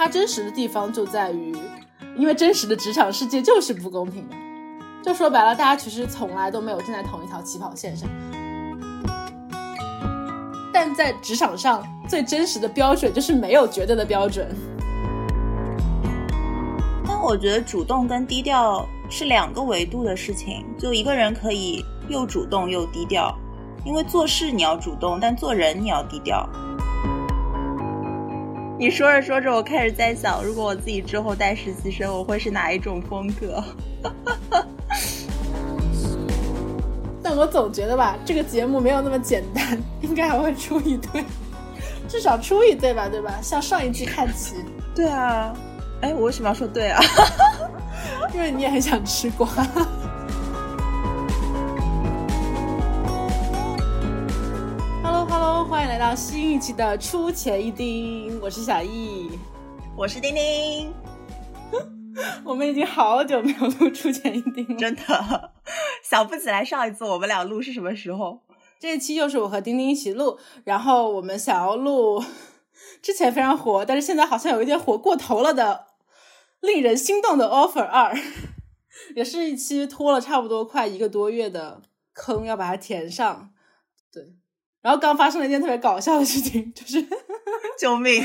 它真实的地方就在于，因为真实的职场世界就是不公平的。就说白了，大家其实从来都没有站在同一条起跑线上。但在职场上，最真实的标准就是没有绝对的标准。但我觉得主动跟低调是两个维度的事情，就一个人可以又主动又低调，因为做事你要主动，但做人你要低调。你说着说着，我开始在想，如果我自己之后带实习生，我会是哪一种风格？但我总觉得吧，这个节目没有那么简单，应该还会出一对，至少出一对吧，对吧？向上一季看齐。对啊，哎，我为什么要说对啊？因为你也很想吃瓜。欢迎来到新一期的出钱一丁，我是小易，我是丁丁。我们已经好久没有录出钱一丁了，真的想不起来上一次我们俩录是什么时候。这一期又是我和丁丁一起录，然后我们想要录之前非常火，但是现在好像有一点火过头了的令人心动的 offer 二，也是一期拖了差不多快一个多月的坑，要把它填上。对，然后刚发生了一件特别搞笑的事情，就是 救命！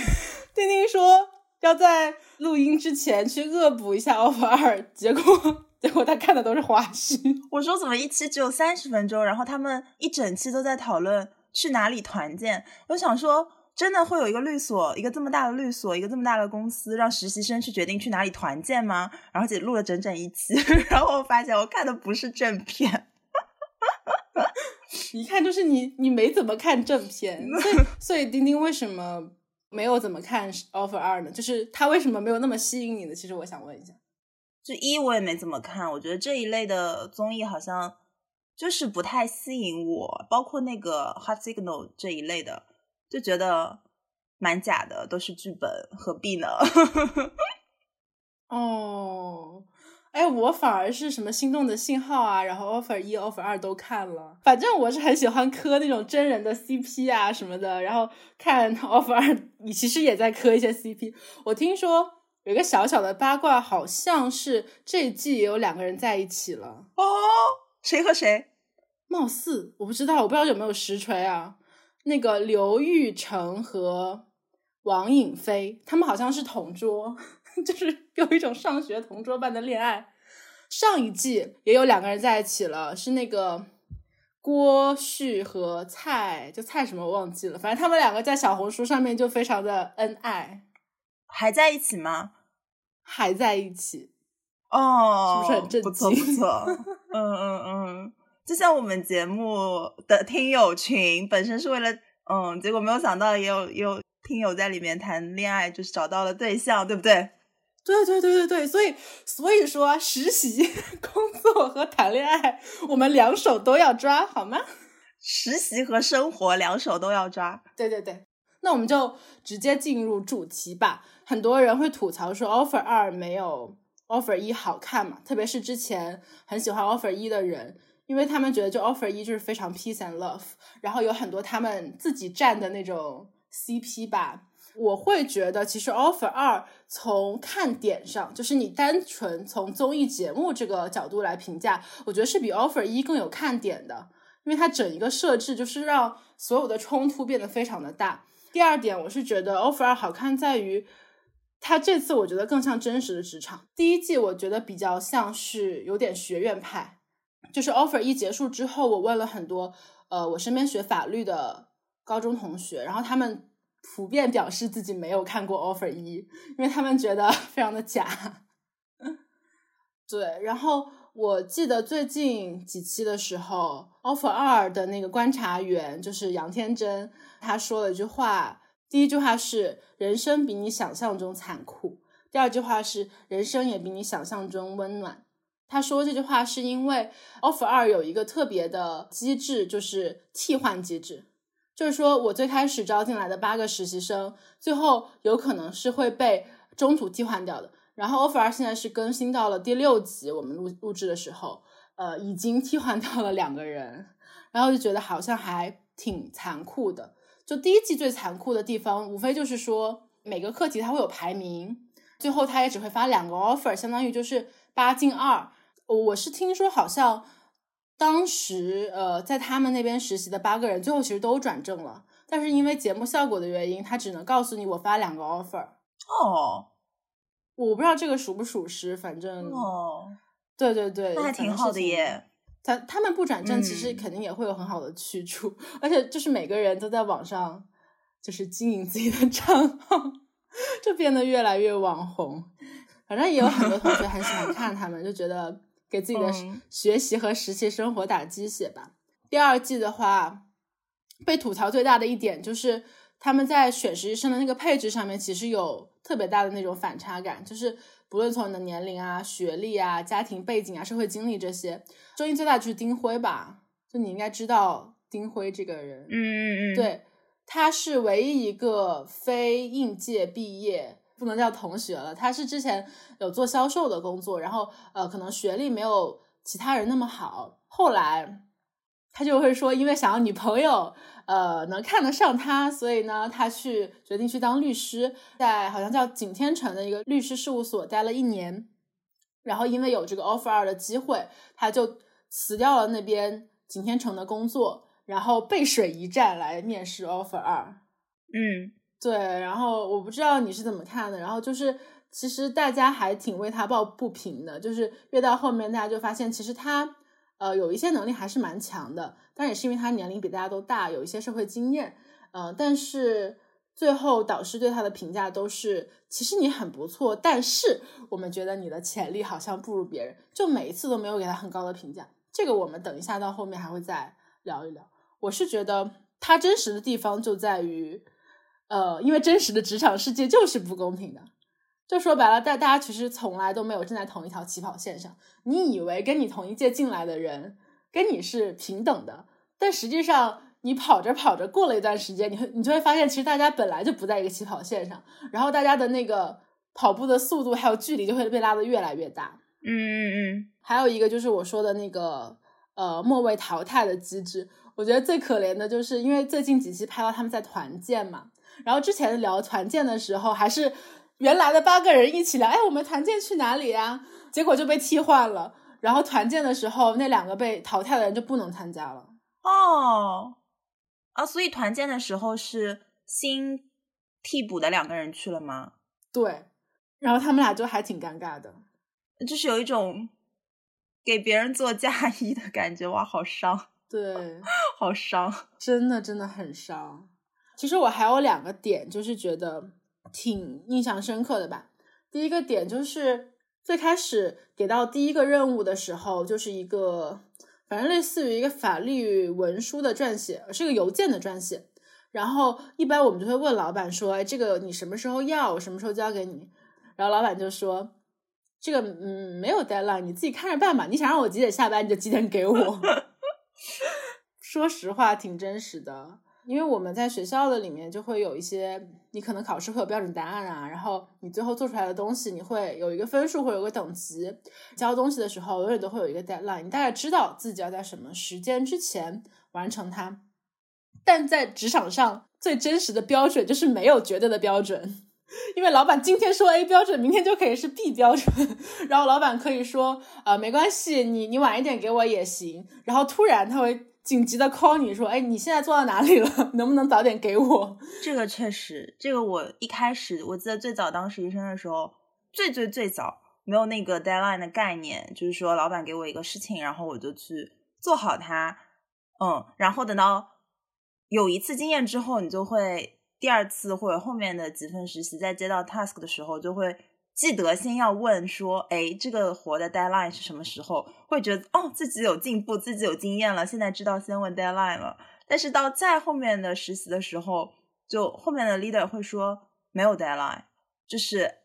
丁丁说要在。录音之前去恶补一下 offer 二，结果结果他看的都是花絮。我说怎么一期只有三十分钟，然后他们一整期都在讨论去哪里团建。我想说，真的会有一个律所，一个这么大的律所，一个这么大的公司，让实习生去决定去哪里团建吗？然后且录了整整一期，然后我发现我看的不是正片，一看就是你你没怎么看正片，所以所以丁丁为什么？没有怎么看 offer 二呢？就是他为什么没有那么吸引你呢？其实我想问一下，就一我也没怎么看，我觉得这一类的综艺好像就是不太吸引我，包括那个 hot signal 这一类的，就觉得蛮假的，都是剧本，何必呢？哦。哎，我反而是什么心动的信号啊，然后 offer 一、offer 二都看了。反正我是很喜欢磕那种真人的 CP 啊什么的。然后看 offer 二，你其实也在磕一些 CP。我听说有一个小小的八卦，好像是这一季也有两个人在一起了。哦，谁和谁？貌似我不知道，我不知道有没有实锤啊。那个刘玉成和王颖飞，他们好像是同桌。就是有一种上学同桌般的恋爱。上一季也有两个人在一起了，是那个郭旭和蔡，就蔡什么我忘记了。反正他们两个在小红书上面就非常的恩爱。还在一起吗？还在一起。哦，是不是很震惊？不错不错。嗯嗯嗯，就像我们节目的听友群本身是为了嗯，结果没有想到也有也有听友在里面谈恋爱，就是找到了对象，对不对？对对对对对，所以所以说实习、工作和谈恋爱，我们两手都要抓，好吗？实习和生活两手都要抓。对对对，那我们就直接进入主题吧。很多人会吐槽说 offer 二没有 offer 一好看嘛，特别是之前很喜欢 offer 一的人，因为他们觉得就 offer 一就是非常 peace and love，然后有很多他们自己站的那种 CP 吧。我会觉得，其实 offer 二从看点上，就是你单纯从综艺节目这个角度来评价，我觉得是比 offer 一更有看点的，因为它整一个设置就是让所有的冲突变得非常的大。第二点，我是觉得 offer 二好看在于，它这次我觉得更像真实的职场。第一季我觉得比较像是有点学院派，就是 offer 一结束之后，我问了很多呃我身边学法律的高中同学，然后他们。普遍表示自己没有看过 offer 一，因为他们觉得 非常的假。对，然后我记得最近几期的时候，offer 二的那个观察员就是杨天真，他说了一句话，第一句话是“人生比你想象中残酷”，第二句话是“人生也比你想象中温暖”。他说这句话是因为 offer 二有一个特别的机制，就是替换机制。就是说，我最开始招进来的八个实习生，最后有可能是会被中途替换掉的。然后 offer 现在是更新到了第六集，我们录录制的时候，呃，已经替换掉了两个人，然后就觉得好像还挺残酷的。就第一季最残酷的地方，无非就是说每个课题它会有排名，最后他也只会发两个 offer，相当于就是八进二。我是听说好像当时呃在他们那边实习的八个人，最后其实都转正了，但是因为节目效果的原因，他只能告诉你我发两个 offer。哦，我不知道这个属不属实，反正哦，对对对，那还挺好的耶。他他们不转正，其实肯定也会有很好的去处，而且就是每个人都在网上就是经营自己的账号，就变得越来越网红。反正也有很多同学很喜欢看他们，就觉得给自己的学习和实习生活打鸡血吧。第二季的话，被吐槽最大的一点就是他们在选实习生的那个配置上面，其实有特别大的那种反差感，就是。不论从你的年龄啊、学历啊、家庭背景啊、社会经历这些，争议最大就是丁辉吧？就你应该知道丁辉这个人，嗯嗯嗯，对，他是唯一一个非应届毕业，不能叫同学了。他是之前有做销售的工作，然后呃，可能学历没有其他人那么好，后来他就会说，因为想要女朋友。呃，能看得上他，所以呢，他去决定去当律师，在好像叫景天成的一个律师事务所待了一年，然后因为有这个 offer 二的机会，他就辞掉了那边景天成的工作，然后背水一战来面试 offer 二。嗯，对，然后我不知道你是怎么看的，然后就是其实大家还挺为他抱不平的，就是越到后面大家就发现其实他。呃，有一些能力还是蛮强的，但也是因为他年龄比大家都大，有一些社会经验。呃，但是最后导师对他的评价都是，其实你很不错，但是我们觉得你的潜力好像不如别人，就每一次都没有给他很高的评价。这个我们等一下到后面还会再聊一聊。我是觉得他真实的地方就在于，呃，因为真实的职场世界就是不公平的。就说白了，大大家其实从来都没有站在同一条起跑线上。你以为跟你同一届进来的人跟你是平等的，但实际上你跑着跑着，过了一段时间，你会你就会发现，其实大家本来就不在一个起跑线上，然后大家的那个跑步的速度还有距离就会被拉得越来越大。嗯嗯嗯。还有一个就是我说的那个呃末位淘汰的机制，我觉得最可怜的就是因为最近几期拍到他们在团建嘛，然后之前聊团建的时候还是。原来的八个人一起聊，哎，我们团建去哪里呀？结果就被替换了。然后团建的时候，那两个被淘汰的人就不能参加了。哦，啊，所以团建的时候是新替补的两个人去了吗？对。然后他们俩就还挺尴尬的，就是有一种给别人做嫁衣的感觉，哇，好伤。对，好伤，真的真的很伤。其实我还有两个点，就是觉得。挺印象深刻的吧。第一个点就是最开始给到第一个任务的时候，就是一个反正类似于一个法律文书的撰写，是个邮件的撰写。然后一般我们就会问老板说：“哎，这个你什么时候要？我什么时候交给你？”然后老板就说：“这个嗯没有 deadline，你自己看着办吧。你想让我几点下班，你就几点给我。” 说实话，挺真实的。因为我们在学校的里面就会有一些，你可能考试会有标准答案啊，然后你最后做出来的东西，你会有一个分数或有个等级。交东西的时候，永远都会有一个 deadline，你大概知道自己要在什么时间之前完成它。但在职场上，最真实的标准就是没有绝对的标准，因为老板今天说 A 标准，明天就可以是 B 标准，然后老板可以说啊没关系，你你晚一点给我也行，然后突然他会。紧急的 call 你说，哎，你现在做到哪里了？能不能早点给我？这个确实，这个我一开始我记得最早当实习生的时候，最最最早没有那个 deadline 的概念，就是说老板给我一个事情，然后我就去做好它，嗯，然后等到有一次经验之后，你就会第二次或者后面的几份实习，在接到 task 的时候就会。记得先要问说，哎，这个活的 deadline 是什么时候？会觉得哦，自己有进步，自己有经验了，现在知道先问 deadline 了。但是到再后面的实习的时候，就后面的 leader 会说没有 deadline，就是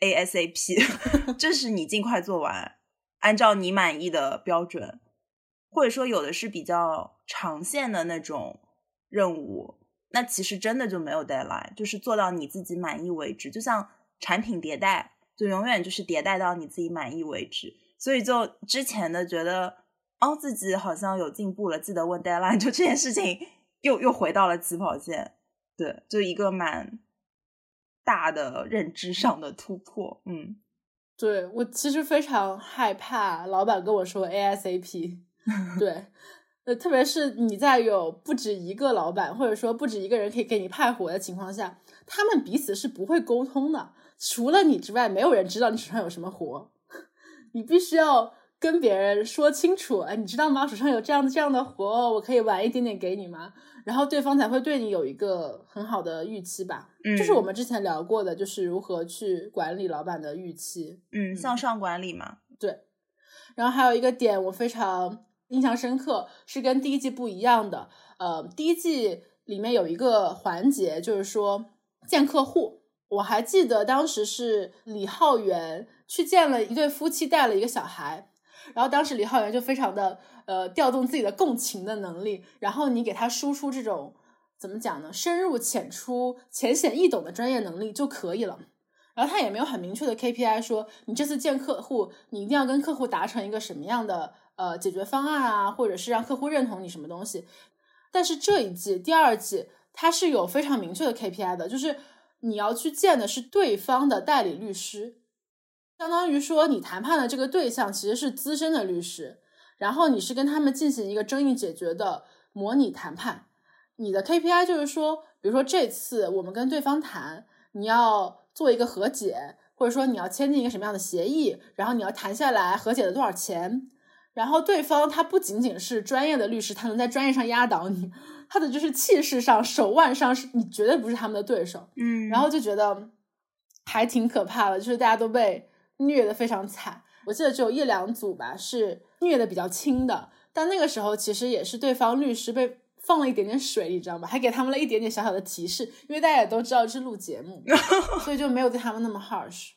ASAP，就 是你尽快做完，按照你满意的标准，或者说有的是比较长线的那种任务，那其实真的就没有 deadline，就是做到你自己满意为止，就像产品迭代。就永远就是迭代到你自己满意为止，所以就之前的觉得哦自己好像有进步了，记得问 deadline，就这件事情又又回到了起跑线，对，就一个蛮大的认知上的突破。嗯，对我其实非常害怕老板跟我说 ASAP，对，呃，特别是你在有不止一个老板，或者说不止一个人可以给你派活的情况下，他们彼此是不会沟通的。除了你之外，没有人知道你手上有什么活，你必须要跟别人说清楚。哎，你知道吗？手上有这样的这样的活，我可以晚一点点给你吗？然后对方才会对你有一个很好的预期吧。嗯，这是我们之前聊过的，就是如何去管理老板的预期。嗯，向上管理嘛。对。然后还有一个点我非常印象深刻，是跟第一季不一样的。呃，第一季里面有一个环节，就是说见客户。我还记得当时是李浩源去见了一对夫妻，带了一个小孩，然后当时李浩源就非常的呃调动自己的共情的能力，然后你给他输出这种怎么讲呢？深入浅出、浅显易懂的专业能力就可以了。然后他也没有很明确的 KPI，说你这次见客户，你一定要跟客户达成一个什么样的呃解决方案啊，或者是让客户认同你什么东西。但是这一季第二季，它是有非常明确的 KPI 的，就是。你要去见的是对方的代理律师，相当于说你谈判的这个对象其实是资深的律师，然后你是跟他们进行一个争议解决的模拟谈判。你的 KPI 就是说，比如说这次我们跟对方谈，你要做一个和解，或者说你要签订一个什么样的协议，然后你要谈下来和解的多少钱。然后对方他不仅仅是专业的律师，他能在专业上压倒你。他的就是气势上、手腕上是你绝对不是他们的对手，嗯，然后就觉得还挺可怕的，就是大家都被虐的非常惨。我记得只有一两组吧是虐的比较轻的，但那个时候其实也是对方律师被放了一点点水，你知道吗？还给他们了一点点小小的提示，因为大家也都知道是录节目，所以就没有对他们那么 harsh。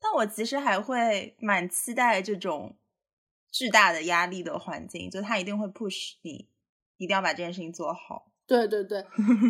但我其实还会蛮期待这种巨大的压力的环境，就他一定会 push 你。一定要把这件事情做好。对对对，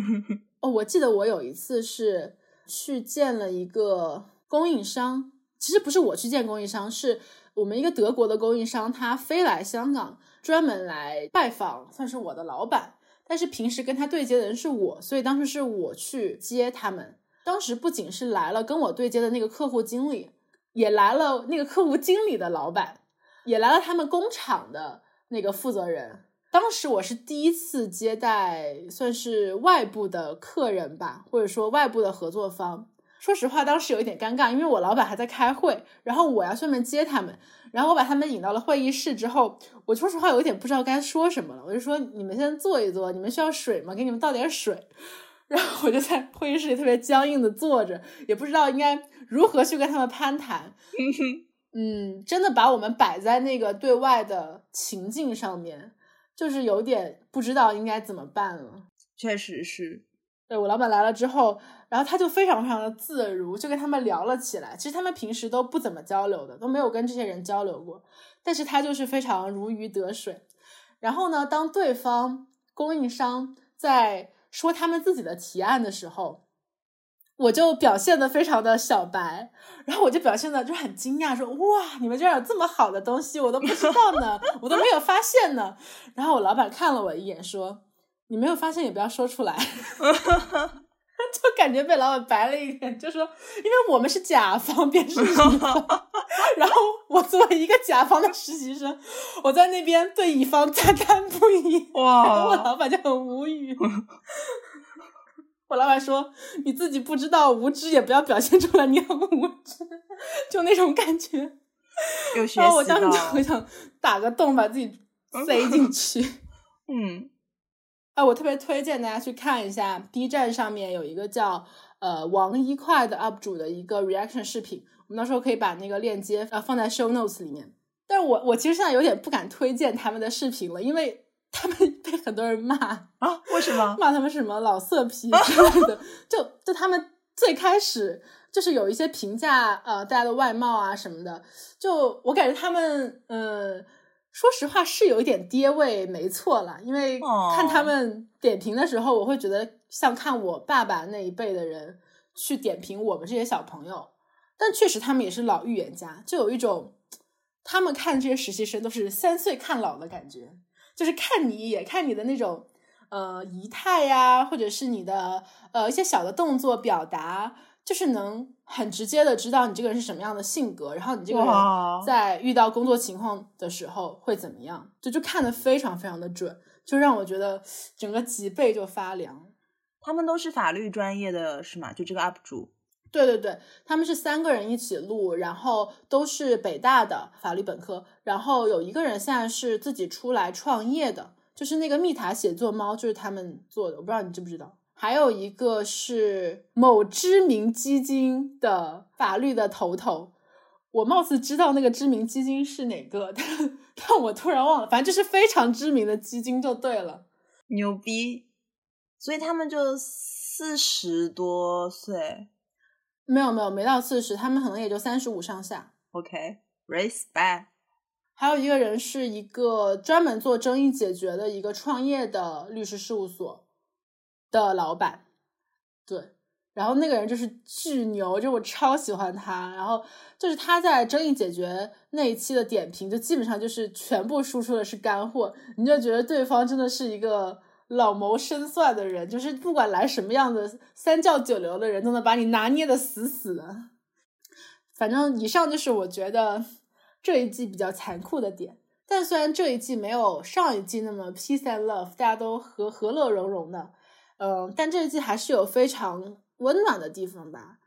哦，我记得我有一次是去见了一个供应商，其实不是我去见供应商，是我们一个德国的供应商，他飞来香港专门来拜访，算是我的老板。但是平时跟他对接的人是我，所以当时是我去接他们。当时不仅是来了跟我对接的那个客户经理，也来了那个客户经理的老板，也来了他们工厂的那个负责人。当时我是第一次接待，算是外部的客人吧，或者说外部的合作方。说实话，当时有一点尴尬，因为我老板还在开会，然后我要顺便接他们，然后我把他们引到了会议室之后，我说实话有一点不知道该说什么了。我就说：“你们先坐一坐，你们需要水吗？给你们倒点水。”然后我就在会议室里特别僵硬的坐着，也不知道应该如何去跟他们攀谈。嗯，真的把我们摆在那个对外的情境上面。就是有点不知道应该怎么办了，确实是。对我老板来了之后，然后他就非常非常的自如，就跟他们聊了起来。其实他们平时都不怎么交流的，都没有跟这些人交流过。但是他就是非常如鱼得水。然后呢，当对方供应商在说他们自己的提案的时候。我就表现的非常的小白，然后我就表现的就很惊讶，说哇，你们居然有这么好的东西，我都不知道呢，我都没有发现呢。然后我老板看了我一眼，说你没有发现也不要说出来，就感觉被老板白了一眼，就说因为我们是甲方，便是乙方，然后我作为一个甲方的实习生，我在那边对乙方 赞叹不已，哇，我老板就很无语。我老板说：“你自己不知道无知，也不要表现出来你很无知，就那种感觉。”然后我当时就很想打个洞，把自己塞进去。嗯，哎，我特别推荐大家去看一下 B 站上面有一个叫呃王一块的 UP 主的一个 reaction 视频，我们到时候可以把那个链接呃放在 show notes 里面。但是我我其实现在有点不敢推荐他们的视频了，因为。他们被很多人骂啊？为什么 骂他们是什么老色批之类的？就就他们最开始就是有一些评价，呃，大家的外貌啊什么的。就我感觉他们，呃，说实话是有一点爹味，没错啦。因为看他们点评的时候，我会觉得像看我爸爸那一辈的人去点评我们这些小朋友。但确实他们也是老预言家，就有一种他们看这些实习生都是三岁看老的感觉。就是看你一眼，看你的那种呃仪态呀，或者是你的呃一些小的动作表达，就是能很直接的知道你这个人是什么样的性格，然后你这个人在遇到工作情况的时候会怎么样，就就看得非常非常的准，就让我觉得整个脊背就发凉。他们都是法律专业的是吗？就这个 UP 主。对对对，他们是三个人一起录，然后都是北大的法律本科，然后有一个人现在是自己出来创业的，就是那个蜜塔写作猫，就是他们做的，我不知道你知不知道。还有一个是某知名基金的法律的头头，我貌似知道那个知名基金是哪个，但 但我突然忘了，反正就是非常知名的基金就对了。牛逼！所以他们就四十多岁。没有没有，没到四十，他们可能也就三十五上下。OK，respect、还有一个人是一个专门做争议解决的一个创业的律师事务所的老板，对，然后那个人就是巨牛，就我超喜欢他，然后就是他在争议解决那一期的点评，就基本上就是全部输出的是干货，你就觉得对方真的是一个老谋深算的人，就是不管来什么样的三教九流的人，都能把你拿捏的死死的。反正以上就是我觉得这一季比较残酷的点。但虽然这一季没有上一季那么 peace and love，大家都和和乐融融的，嗯，但这一季还是有非常温暖的地方吧。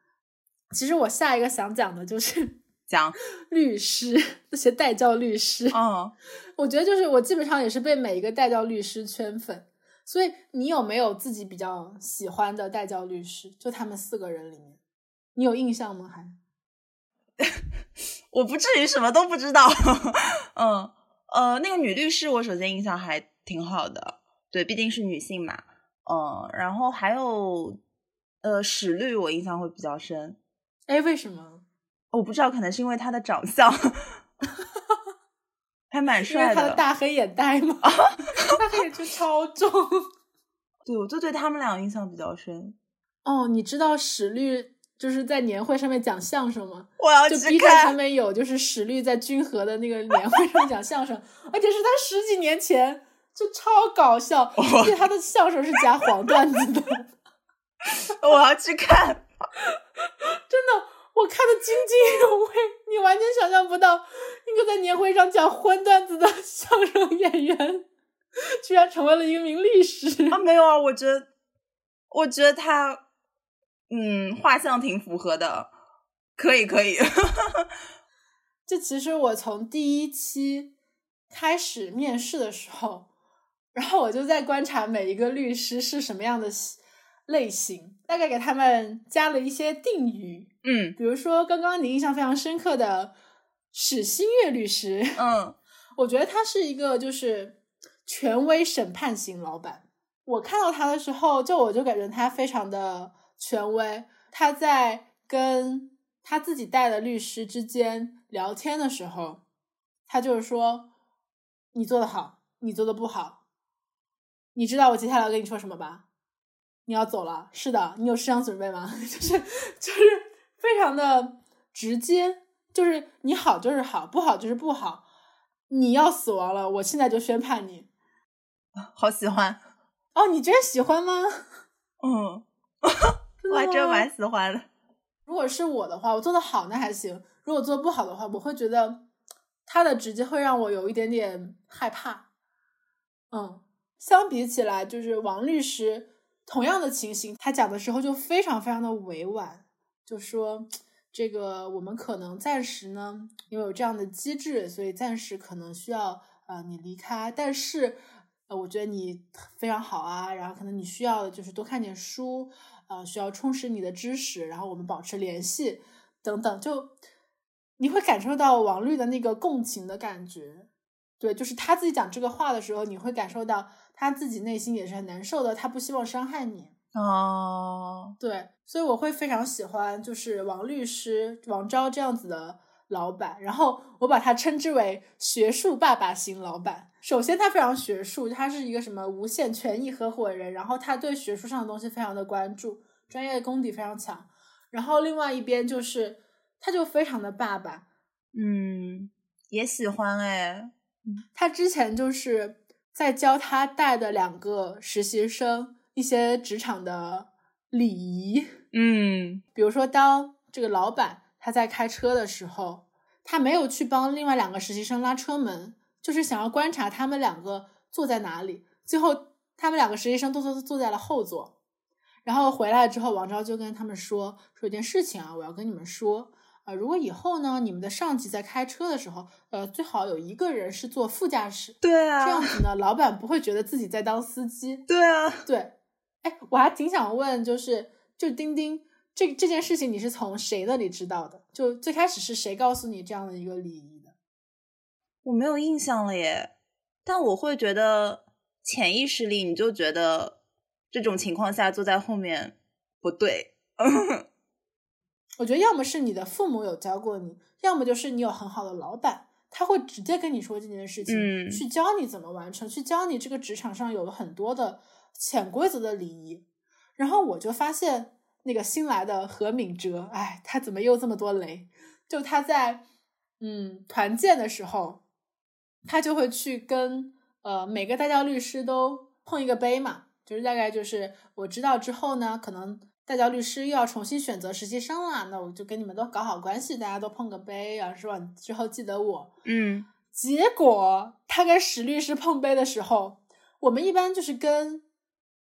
其实我下一个想讲的就是讲，律师，那些代教律师。嗯，我觉得就是我基本上也是被每一个代教律师圈粉。所以你有没有自己比较喜欢的代教律师？就他们四个人里面，你有印象吗？还？我不至于什么都不知道。嗯，呃，那个女律师，我首先印象还挺好的，对，毕竟是女性嘛。嗯，然后还有，呃，史律我印象会比较深。哎，为什么？我不知道，可能是因为她的长相，还蛮因为帅他的大黑眼袋嘛？大黑眼圈超重。对，我就对他们俩印象比较深。哦，你知道史律就是在年会上面讲相声吗？我要就去 B 站上看。面有，就是史律在君和的那个年会上讲相声，而且是他十几年前，就超搞笑，而且他的相声是夹黄段子的，我要去看。真的，我看的津津有味，你完全想象不到一个在年会上讲荤段子的相声演员，居然成为了一名律师。啊，没有啊，我觉得，我觉得他，嗯，画像挺符合的，可以，可以。这其实我从第一期开始面试的时候，然后我就在观察每一个律师是什么样的类型，大概给他们加了一些定语，嗯比如说刚刚你印象非常深刻的史新月律师，嗯 我觉得他是一个就是权威审判型老板。我看到他的时候，就我就感觉他非常的权威。他在跟他自己带的律师之间聊天的时候，他就是说：“你做的好，你做的不好，你知道我接下来要跟你说什么吧？你要走了，是的，你有思想准备吗？就是就是非常的直接，就是你好就是好，不好就是不好。你要死亡了，我现在就宣判你。好喜欢。哦，你真喜欢吗？嗯，我还真蛮喜欢的。如果是我的话，我做的好那还行；如果做得不好的话，我会觉得他的直接会让我有一点点害怕。嗯，相比起来，就是王律师同样的情形，他讲的时候就非常非常的委婉，就说这个我们可能暂时呢，因为有这样的机制，所以暂时可能需要呃你离开，但是呃我觉得你非常好啊，然后可能你需要就是多看点书，呃需要充实你的知识，然后我们保持联系等等，就你会感受到王律的那个共情的感觉。对，就是他自己讲这个话的时候，你会感受到他自己内心也是很难受的，他不希望伤害你。哦，对，所以我会非常喜欢就是王律师王昭这样子的老板，然后我把他称之为学术爸爸型老板。首先，他非常学术，他是一个什么无限权益合伙人，然后他对学术上的东西非常的关注，专业功底非常强。然后另外一边就是，他就非常的爸爸，嗯，也喜欢哎。他之前就是在教他带的两个实习生一些职场的礼仪。嗯比如说，当这个老板他在开车的时候，他没有去帮另外两个实习生拉车门，就是想要观察他们两个坐在哪里。最后，他们两个实习生都坐坐在了后座。然后回来之后，王昭就跟他们说说一件事情啊，我要跟你们说啊、呃如果以后呢，你们的上级在开车的时候，呃，最好有一个人是坐副驾驶，对啊这样啊，子呢，老板不会觉得自己在当司机。对啊，对，哎，我还挺想问，就是就钉钉这这件事情，你是从谁那里知道的？就最开始是谁告诉你这样的一个礼仪的？我没有印象了耶，但我会觉得潜意识里你就觉得这种情况下坐在后面不对。我觉得要么是你的父母有教过你，要么就是你有很好的老板，他会直接跟你说这件事情，嗯去教你怎么完成，去教你这个职场上有了很多的潜规则的礼仪。然后我就发现那个新来的何敏哲，哎，他怎么又这么多雷？就他在嗯团建的时候，他就会去跟呃每个带教律师都碰一个杯嘛，就是大概就是我知道之后呢，可能代教律师又要重新选择实习生了，那我就跟你们都搞好关系，大家都碰个杯，然后说你之后记得我。嗯结果他跟史律师碰杯的时候，我们一般就是跟，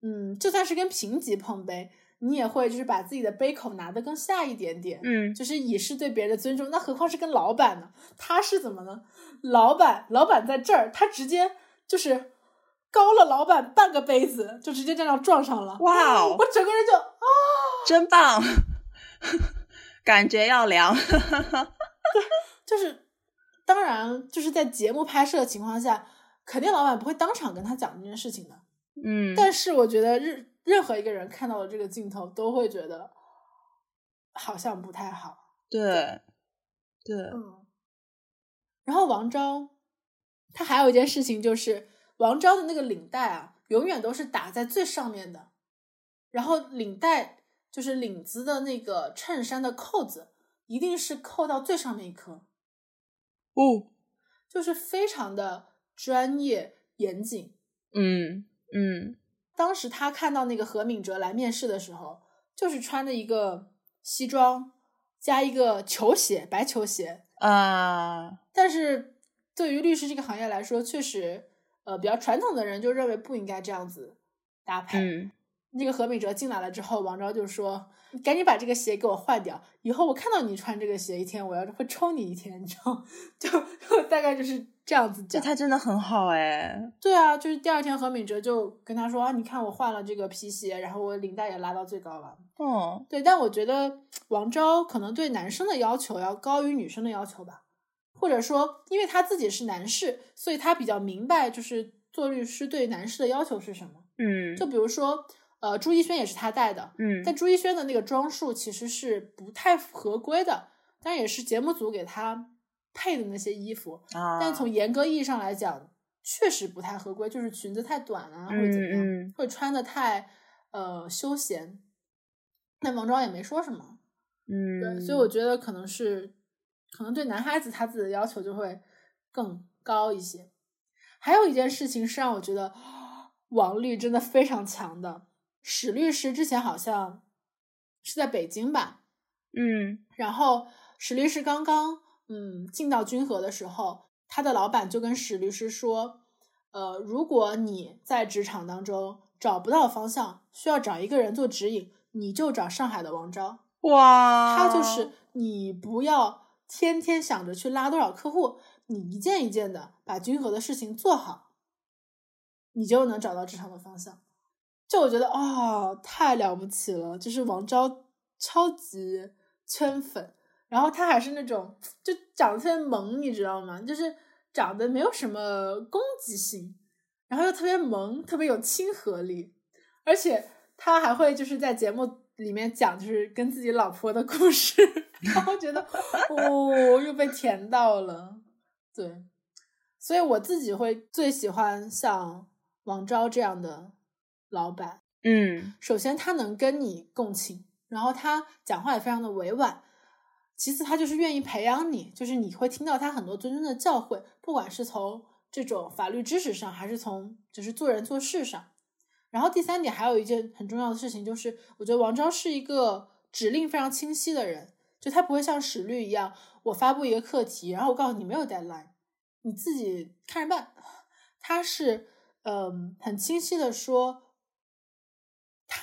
嗯，就算是跟平级碰杯，你也会就是把自己的杯口拿得更下一点点，嗯就是以示对别人的尊重。那何况是跟老板呢？他是怎么呢？老板，老板在这儿，他直接就是高了老板半个杯子，就直接这样撞上了。哇哦我整个人就啊，真棒，感觉要凉。就是，当然就是在节目拍摄的情况下，肯定老板不会当场跟他讲这件事情的。嗯，但是我觉得任任何一个人看到了这个镜头，都会觉得好像不太好。对对，嗯。然后王昭，他还有一件事情就是，王昭的那个领带啊，永远都是打在最上面的，然后领带就是领子的那个衬衫的扣子，一定是扣到最上面一颗，哦，就是非常的专业严谨。嗯嗯当时他看到那个何敏哲来面试的时候，就是穿的一个西装加一个球鞋，白球鞋。啊，但是对于律师这个行业来说，确实，呃，比较传统的人就认为不应该这样子搭配。嗯那个何敏哲进来了之后，王昭就说：“你赶紧把这个鞋给我换掉，以后我看到你穿这个鞋一天，我要会抽你一天，你知道？就就大概就是这样子讲。这他真的很好哎。对啊，就是第二天何敏哲就跟他说啊，你看我换了这个皮鞋，然后我领带也拉到最高了。嗯，对，但我觉得王昭可能对男生的要求要高于女生的要求吧，或者说，因为他自己是男士，所以他比较明白，就是做律师对男士的要求是什么。嗯就比如说，呃，朱一轩也是他带的，嗯。但朱一轩的那个装束其实是不太合规的，但也是节目组给他配的那些衣服，啊，但从严格意义上来讲，确实不太合规，就是裙子太短啊，或者怎么样，嗯嗯。或者穿的太呃休闲。但王庄也没说什么，嗯，对，所以我。觉得可能是，可能对男孩子他自己的要求就会更高一些。还有一件事情是让我觉得王力真的非常强的，史律师之前好像是在北京吧，嗯然后史律师刚刚嗯进到君和的时候，他的老板就跟史律师说，呃，如果你在职场当中找不到方向，需要找一个人做指引，你就找上海的王昭。哇，他就是你不要天天想着去拉多少客户，你一件一件的把君和的事情做好，你就能找到职场的方向。就我觉得哦，太了不起了，就是王昭超级圈粉，然后他还是那种就长得特别萌，你知道吗？就是长得没有什么攻击性，然后又特别萌，特别有亲和力，而且他还会就是在节目里面讲就是跟自己老婆的故事，然后觉得哦又被甜到了，对，所以我自己会最喜欢像王昭这样的老板。嗯首先，他能跟你共情，然后他讲话也非常的委婉。其次，他就是愿意培养你，就是你会听到他很多谆谆的教诲，不管是从这种法律知识上，还是从就是做人做事上。然后第三点还有一件很重要的事情，就是我觉得王昭是一个指令非常清晰的人，就他不会像史律一样，我发布一个课题，然后我告诉你没有 deadline，你自己看着办。他是嗯很清晰的说，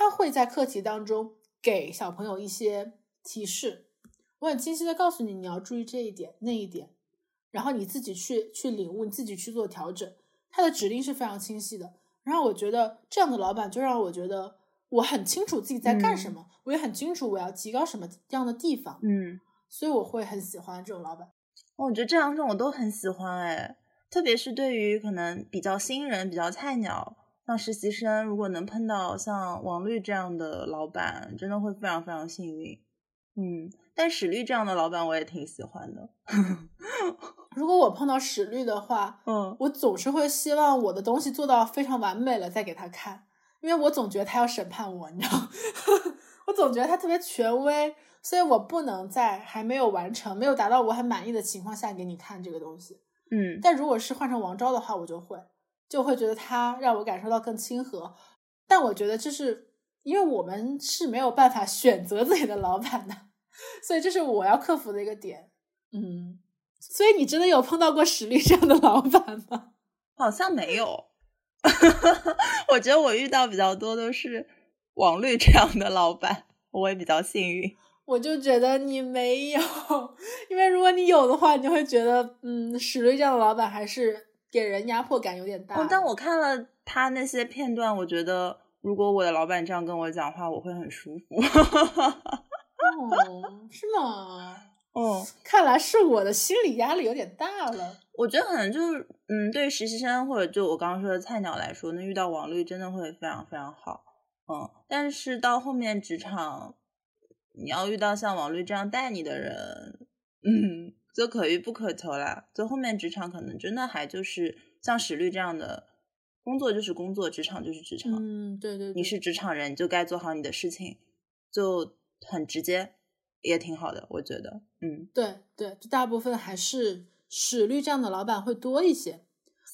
他会在课题当中给小朋友一些提示，我很清晰的告诉你你要注意这一点那一点，然后你自己去去领悟，你自己去做调整。他的指令是非常清晰的。然后我觉得这样的老板就让我觉得我很清楚自己在干什么，我也很清楚我要提高什么样的地方，嗯，所以我会很喜欢这种老板。我觉得这两种我都很喜欢，哎，特别是对于可能比较新人、比较菜鸟，像实习生，如果能碰到像王律这样的老板，真的会非常非常幸运。嗯，但史律这样的老板我也挺喜欢的。如果我碰到史律的话，嗯，我总是会希望我的东西做到非常完美了再给他看，因为我总觉得他要审判我，你知道，我总觉得他特别权威，所以我不能在还没有完成、没有达到我很满意的情况下给你看这个东西。嗯，但如果是换成王昭的话，我就会就会觉得他让我感受到更亲和。但我觉得这是因为我们是没有办法选择自己的老板的，所以这是我要克服的一个点。嗯。所以你真的有碰到过实力这样的老板吗？好像没有，我觉得我遇到比较多都是王绿这样的老板，我也比较幸运。我就觉得你没有，因为如果你有的话，你就会觉得，嗯，史律这样的老板还是给人压迫感有点大。但我看了他那些片段，我觉得如果我的老板这样跟我讲话，我会很舒服。哦，是吗？哦，看来是我的心理压力有点大了。我觉得可能就是，嗯，对实习生或者就我刚刚说的菜鸟来说，那遇到王律真的会非常非常好。嗯，但是到后面职场，你要遇到像王律这样带你的人，嗯，就可遇不可求啦。就后面职场可能真的还就是像史律这样的工作就是工作，职场就是职场。嗯，对对，你是职场人，你就该做好你的事情，就很直接。也挺好的，我觉得，嗯，对对，就大部分还是史律这样的老板会多一些，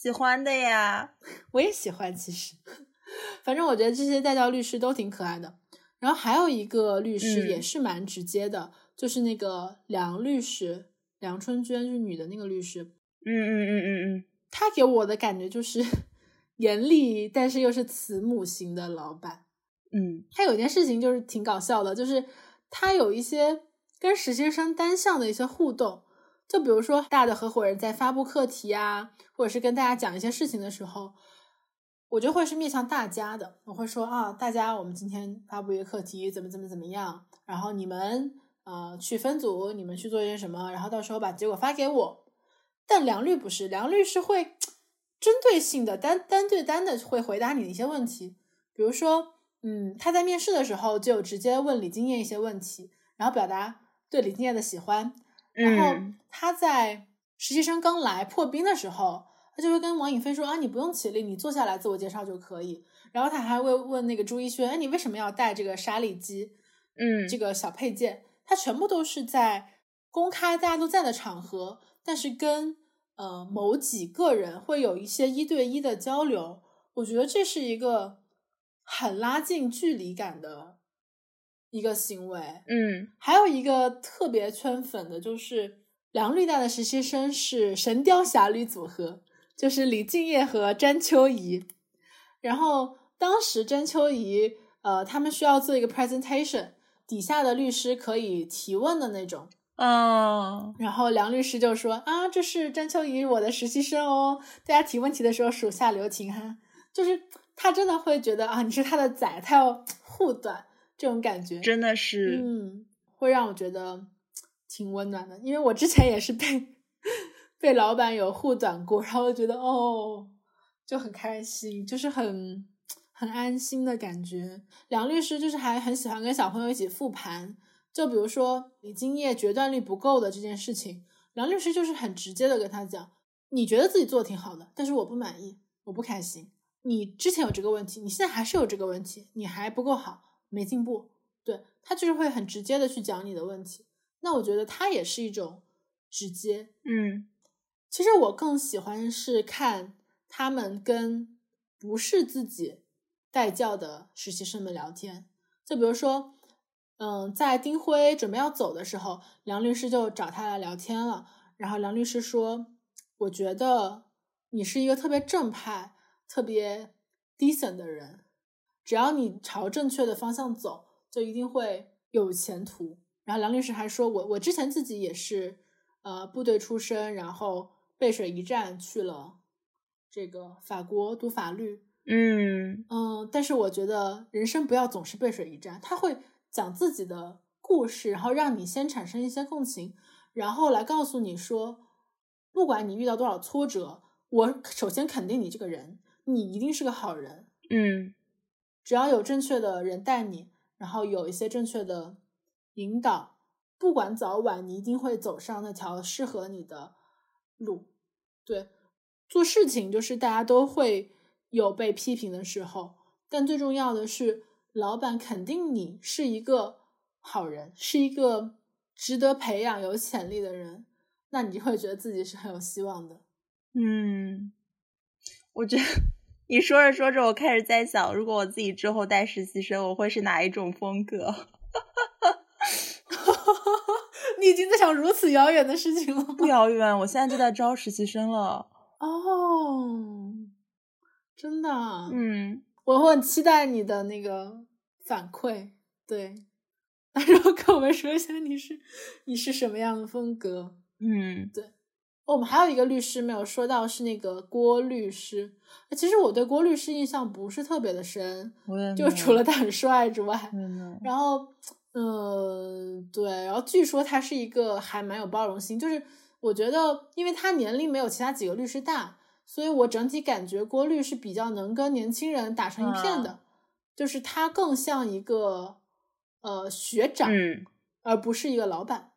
喜欢的呀，我也喜欢，其实，反正我觉得这些带教律师都挺可爱的。然后还有一个律师也是蛮直接的，就是那个梁律师，梁春娟是女的那个律师，嗯嗯嗯嗯嗯，她给我的感觉就是 严厉，但是又是慈母型的老板，嗯，他有一件事情就是挺搞笑的，就是。他有一些跟实习生单向的一些互动，就比如说大的合伙人在发布课题啊，或者是跟大家讲一些事情的时候，我就会是面向大家的，我会说啊，大家我们今天发布一个课题，怎么怎么怎么样，然后你们呃去分组，你们去做一些什么，然后到时候把结果发给我。但梁律不是，梁律是会针对性的单单对单的会回答你的一些问题，比如说。嗯，他在面试的时候就直接问李金燕一些问题，然后表达对李金燕的喜欢。然后他在实习生刚来破冰的时候，他就会跟王颖飞说：“啊，你不用起立，你坐下来自我介绍就可以。”然后他还会问那个朱一轩：“哎，你为什么要带这个沙粒机？嗯，这个小配件？”他全部都是在公开大家都在的场合，但是跟呃某几个人会有一些一对一的交流。我觉得这是一个。很拉近距离感的一个行为，嗯，还有一个特别圈粉的，就是梁绿带的实习生是《神雕侠侣》组合，就是李敬业和詹秋怡。然后当时詹秋怡，呃，他们需要做一个 presentation，底下的律师可以提问的那种，嗯，然后梁律师就说啊，这是詹秋怡，我的实习生哦，大家提问题的时候手下留情哈，就是。他真的会觉得啊，你是他的仔，他要护短，这种感觉真的是，嗯，会让我觉得挺温暖的。因为我之前也是被被老板有护短过，然后觉得哦，就很开心，就是很很安心的感觉。梁律师就是还很喜欢跟小朋友一起复盘，就比如说你今夜决断力不够的这件事情，梁律师就是很直接的跟他讲，你觉得自己做的挺好的，但是我不满意，我不开心。你之前有这个问题，你现在还是有这个问题，你还不够好，没进步。对他就是会很直接的去讲你的问题。那我觉得他也是一种直接。嗯，其实我更喜欢是看他们跟不是自己带教的实习生们聊天。就比如说，嗯，在丁辉准备要走的时候，梁律师就找他来聊天了。然后梁律师说：“我觉得你是一个特别正派、特别 decent 的人，只要你朝正确的方向走，就一定会有前途。”然后梁律师还说：“我我之前自己也是，呃，部队出身，然后背水一战去了这个法国读法律。嗯嗯，但是我觉得人生不要总是背水一战，他会讲自己的故事，然后让你先产生一些共情。”然后来告诉你说，不管你遇到多少挫折，我首先肯定你这个人，你一定是个好人。嗯，只要有正确的人带你，然后有一些正确的引导，不管早晚，你一定会走上那条适合你的路。对，做事情就是大家都会有被批评的时候，但最重要的是，老板肯定你是一个好人，是一个。值得培养有潜力的人，那你就会觉得自己是很有希望的。嗯，我觉得你说着说着，我开始在想，如果我自己之后带实习生，我会是哪一种风格？你已经在想如此遥远的事情了？不遥远，我现在就在招实习生了。哦，真的？嗯，我会很期待你的那个反馈。对。然后跟我们说一下你是你是什么样的风格？嗯，对。我们还有一个律师没有说到，是那个郭律师。其实我对郭律师印象不是特别的深，就除了他很帅之外。然后，嗯，对。然后据说他是一个还蛮有包容心，就是我觉得，因为他年龄没有其他几个律师大，所以我整体感觉郭律是比较能跟年轻人打成一片的，就是他更像一个。呃，学长，而不是一个老板，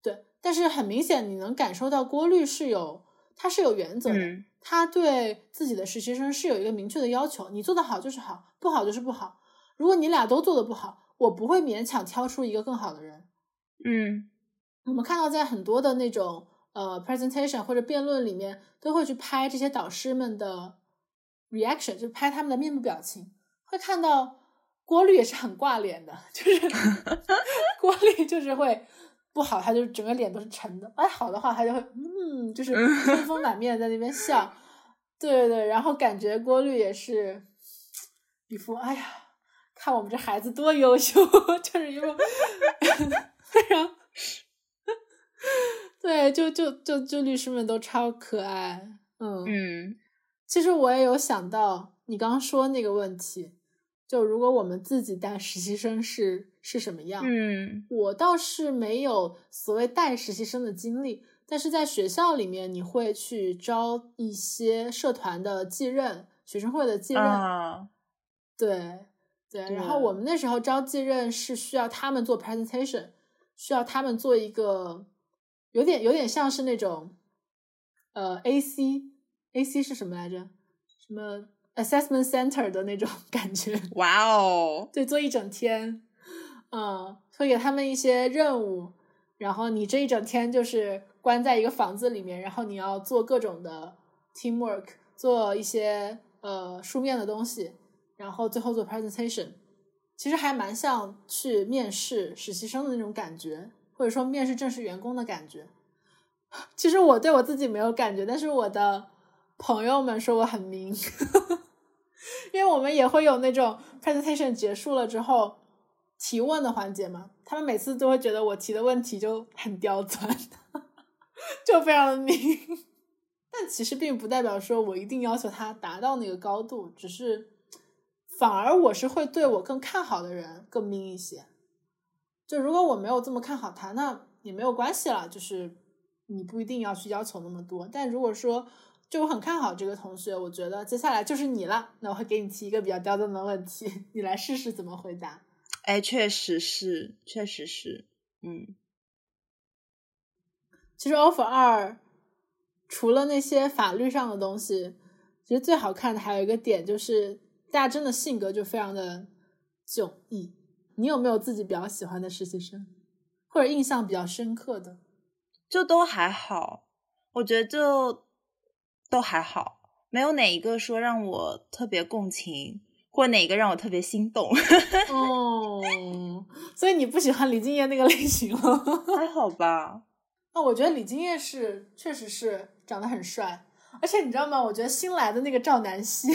对。但是很明显，你能感受到郭律是有，他是有原则的，他对自己的实习生是有一个明确的要求，你做的好就是好，不好就是不好。如果你俩都做的不好，我不会勉强挑出一个更好的人。嗯，我们看到在很多的那种呃 presentation 或者辩论里面，都会去拍这些导师们的 reaction，就拍他们的面部表情，会看到。郭律也是很挂脸的，就是 郭律就是会不好，他就整个脸都是沉的。哎，好的话他就会嗯，就是春风 满面在那边笑。对对对，然后感觉郭律也是一副哎呀，看我们这孩子多优秀，就是一副非常 对，就就就就律师们都超可爱。嗯嗯，其实我也有想到你刚刚说那个问题。就如果我们自己带实习生是是什么样？嗯，我倒是没有所谓带实习生的经历，但是在学校里面，你会去招一些社团的继任、学生会的继任。对对，然后我们那时候招继任是需要他们做 presentation，需要他们做一个有点有点像是那种呃 AC AC 是什么来着？什么？Assessment Center 的那种 感觉，哇哦！对，做一整天，嗯，会给他们一些任务，然后你这一整天就是关在一个房子里面，然后你要做各种的 teamwork，做一些呃书面的东西，然后最后做 presentation，其实还蛮像去面试实习生的那种感觉，或者说面试正式员工的感觉。其实我对我自己没有感觉，但是我的朋友们说我很明。因为我们也会有那种 presentation 结束了之后提问的环节嘛，他们每次都会觉得我提的问题就很刁钻，就非常的明。但其实并不代表说我一定要求他达到那个高度，只是反而我是会对我更看好的人更明一些。就如果我没有这么看好他，那也没有关系了，就是你不一定要去要求那么多。但如果说，就我很看好这个同学，我觉得接下来就是你了。那我会给你提一个比较刁钻的问题，你来试试怎么回答。哎，确实是，确实是，嗯。其实 offer 二除了那些法律上的东西，其实最好看的还有一个点就是，大家真的性格就非常的迥异。你有没有自己比较喜欢的实习生，或者印象比较深刻的？就都还好。我觉得就都还好，没有哪一个说让我特别共情，或哪个让我特别心动。哦，所以你不喜欢李敬业那个类型了？还好吧？那我觉得李敬业是确实是长得很帅，而且你知道吗？我觉得新来的那个赵南希。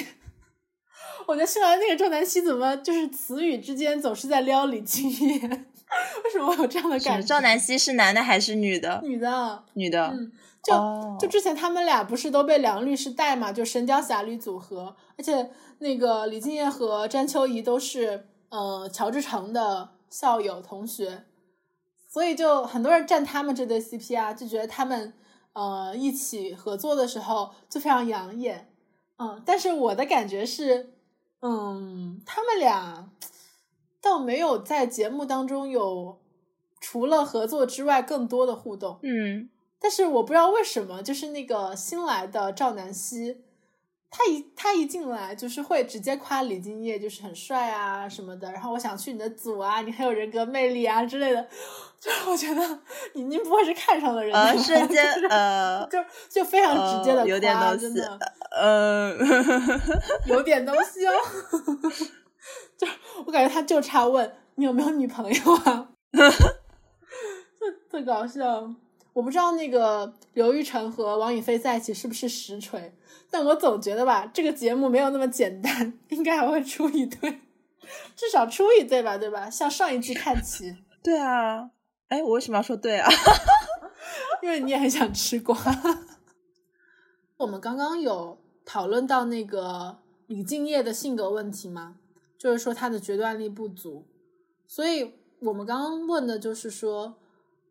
我觉得新来的那个赵南希怎么就是词语之间总是在撩李敬业？为什么有这样的感觉？赵南希是男的还是女的？女的，女的。嗯，就就之前他们俩不是都被梁律师带嘛？就神雕侠侣组合，而且那个李敬业和詹秋怡都是呃乔治城的校友同学，所以就很多人站他们这对 CP 啊，就觉得他们呃一起合作的时候就非常养眼。嗯，但是我的感觉是。嗯，他们俩倒没有在节目当中有除了合作之外更多的互动。嗯，但是我不知道为什么，就是那个新来的赵南希，他一他一进来就是会直接夸李敬业，就是很帅啊什么的。然后我想去你的组啊，你很有人格魅力啊之类的。就是我觉得你您不会是看上了人家，瞬间呃，就就非常直接的有点东西，嗯，有点东西哦。就我感觉他就差问你有没有女朋友啊，特特搞笑。我不知道那个刘玉成和王宇飞在一起是不是实锤，但我总觉得吧，这个节目没有那么简单，应该还会出一对，至少出一对吧，对吧？向上一季看齐。对啊。哎，我为什么要说对啊？因为你也很想吃瓜。我们刚刚有讨论到那个李敬业的性格问题吗？就是说他的决断力不足。所以我们刚刚问的就是说，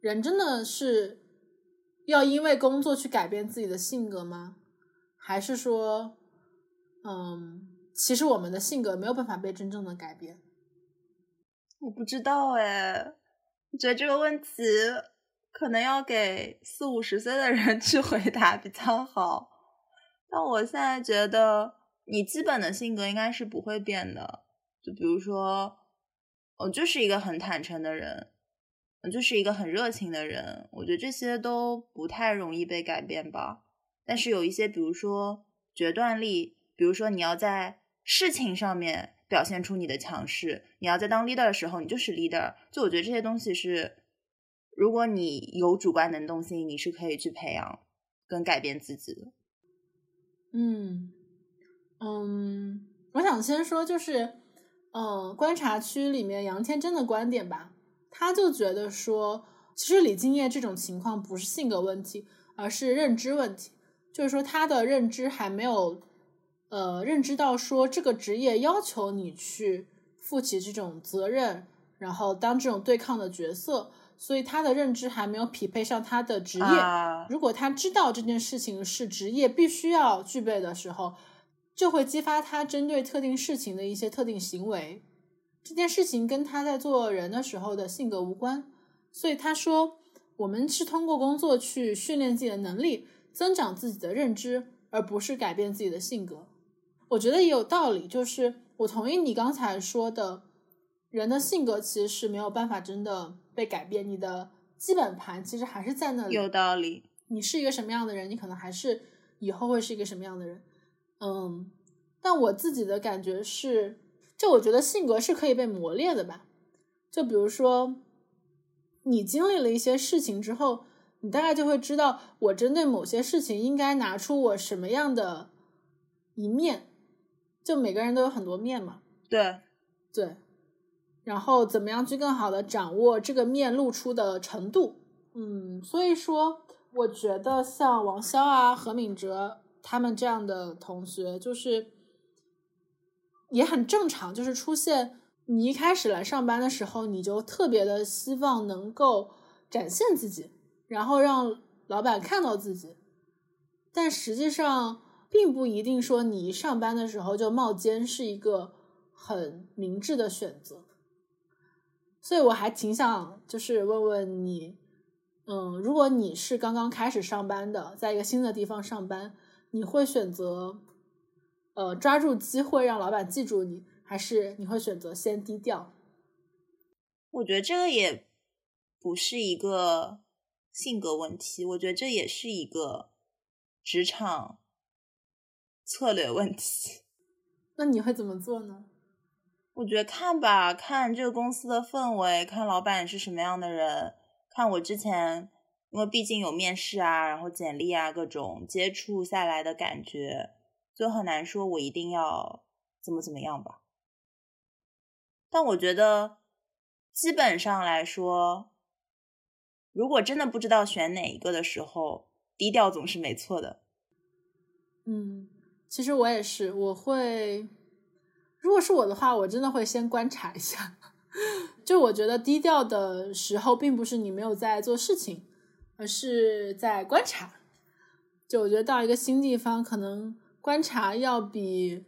人真的是要因为工作去改变自己的性格吗？还是说，嗯，其实我们的性格没有办法被真正的改变？我不知道哎。我觉得这个问题可能要给四五十岁的人 去回答比较好，但我现在觉得你基本的性格应该是不会变的。就比如说，我就是一个很坦诚的人，就是一个很热情的人，我觉得这些都不太容易被改变吧。但是有一些，比如说决断力，比如说你要在事情上面。表现出你的强势，你要在当 leader 的时候，你就是 leader。就我觉得这些东西是，如果你有主观能动性，你是可以去培养跟改变自己的。嗯嗯，我想先说就是，嗯，观察区里面杨天真的观点吧，他就觉得说，其实李敬业这种情况不是性格问题，而是认知问题，就是说他的认知还没有。呃，认知到说这个职业要求你去负起这种责任，然后当这种对抗的角色，所以他的认知还没有匹配上他的职业。如果他知道这件事情是职业必须要具备的时候，就会激发他针对特定事情的一些特定行为。这件事情跟他在做人的时候的性格无关。所以他说，我们是通过工作去训练自己的能力，增长自己的认知，而不是改变自己的性格。我觉得也有道理，就是我同意你刚才说的，人的性格其实是没有办法真的被改变，你的基本盘其实还是在那里。有道理。你是一个什么样的人，你可能还是以后会是一个什么样的人。嗯，但我自己的感觉是，就我觉得性格是可以被磨练的吧。就比如说，你经历了一些事情之后，你大概就会知道，我针对某些事情应该拿出我什么样的一面。就每个人都有很多面嘛，对，对，然后怎么样去更好的掌握这个面露出的程度？嗯，所以说，我觉得像王潇啊、何敏哲他们这样的同学，就是也很正常，就是出现你一开始来上班的时候，你就特别的希望能够展现自己，然后让老板看到自己，但实际上。并不一定说你上班的时候就冒尖是一个很明智的选择，所以我还挺想就是问问你，嗯，如果你是刚刚开始上班的，在一个新的地方上班，你会选择呃抓住机会让老板记住你，还是你会选择先低调？我觉得这个也不是一个性格问题，我觉得这也是一个职场策略问题。那你会怎么做呢？我觉得看吧，看这个公司的氛围，看老板是什么样的人，看我之前，因为毕竟有面试啊，然后简历啊，各种接触下来的感觉，就很难说我一定要怎么怎么样吧。但我觉得，基本上来说，如果真的不知道选哪一个的时候，低调总是没错的。嗯，其实我也是，我会。如果是我的话，我真的会先观察一下。就我觉得低调的时候，并不是你没有在做事情，而是在观察。就我觉得到一个新地方，可能观察要比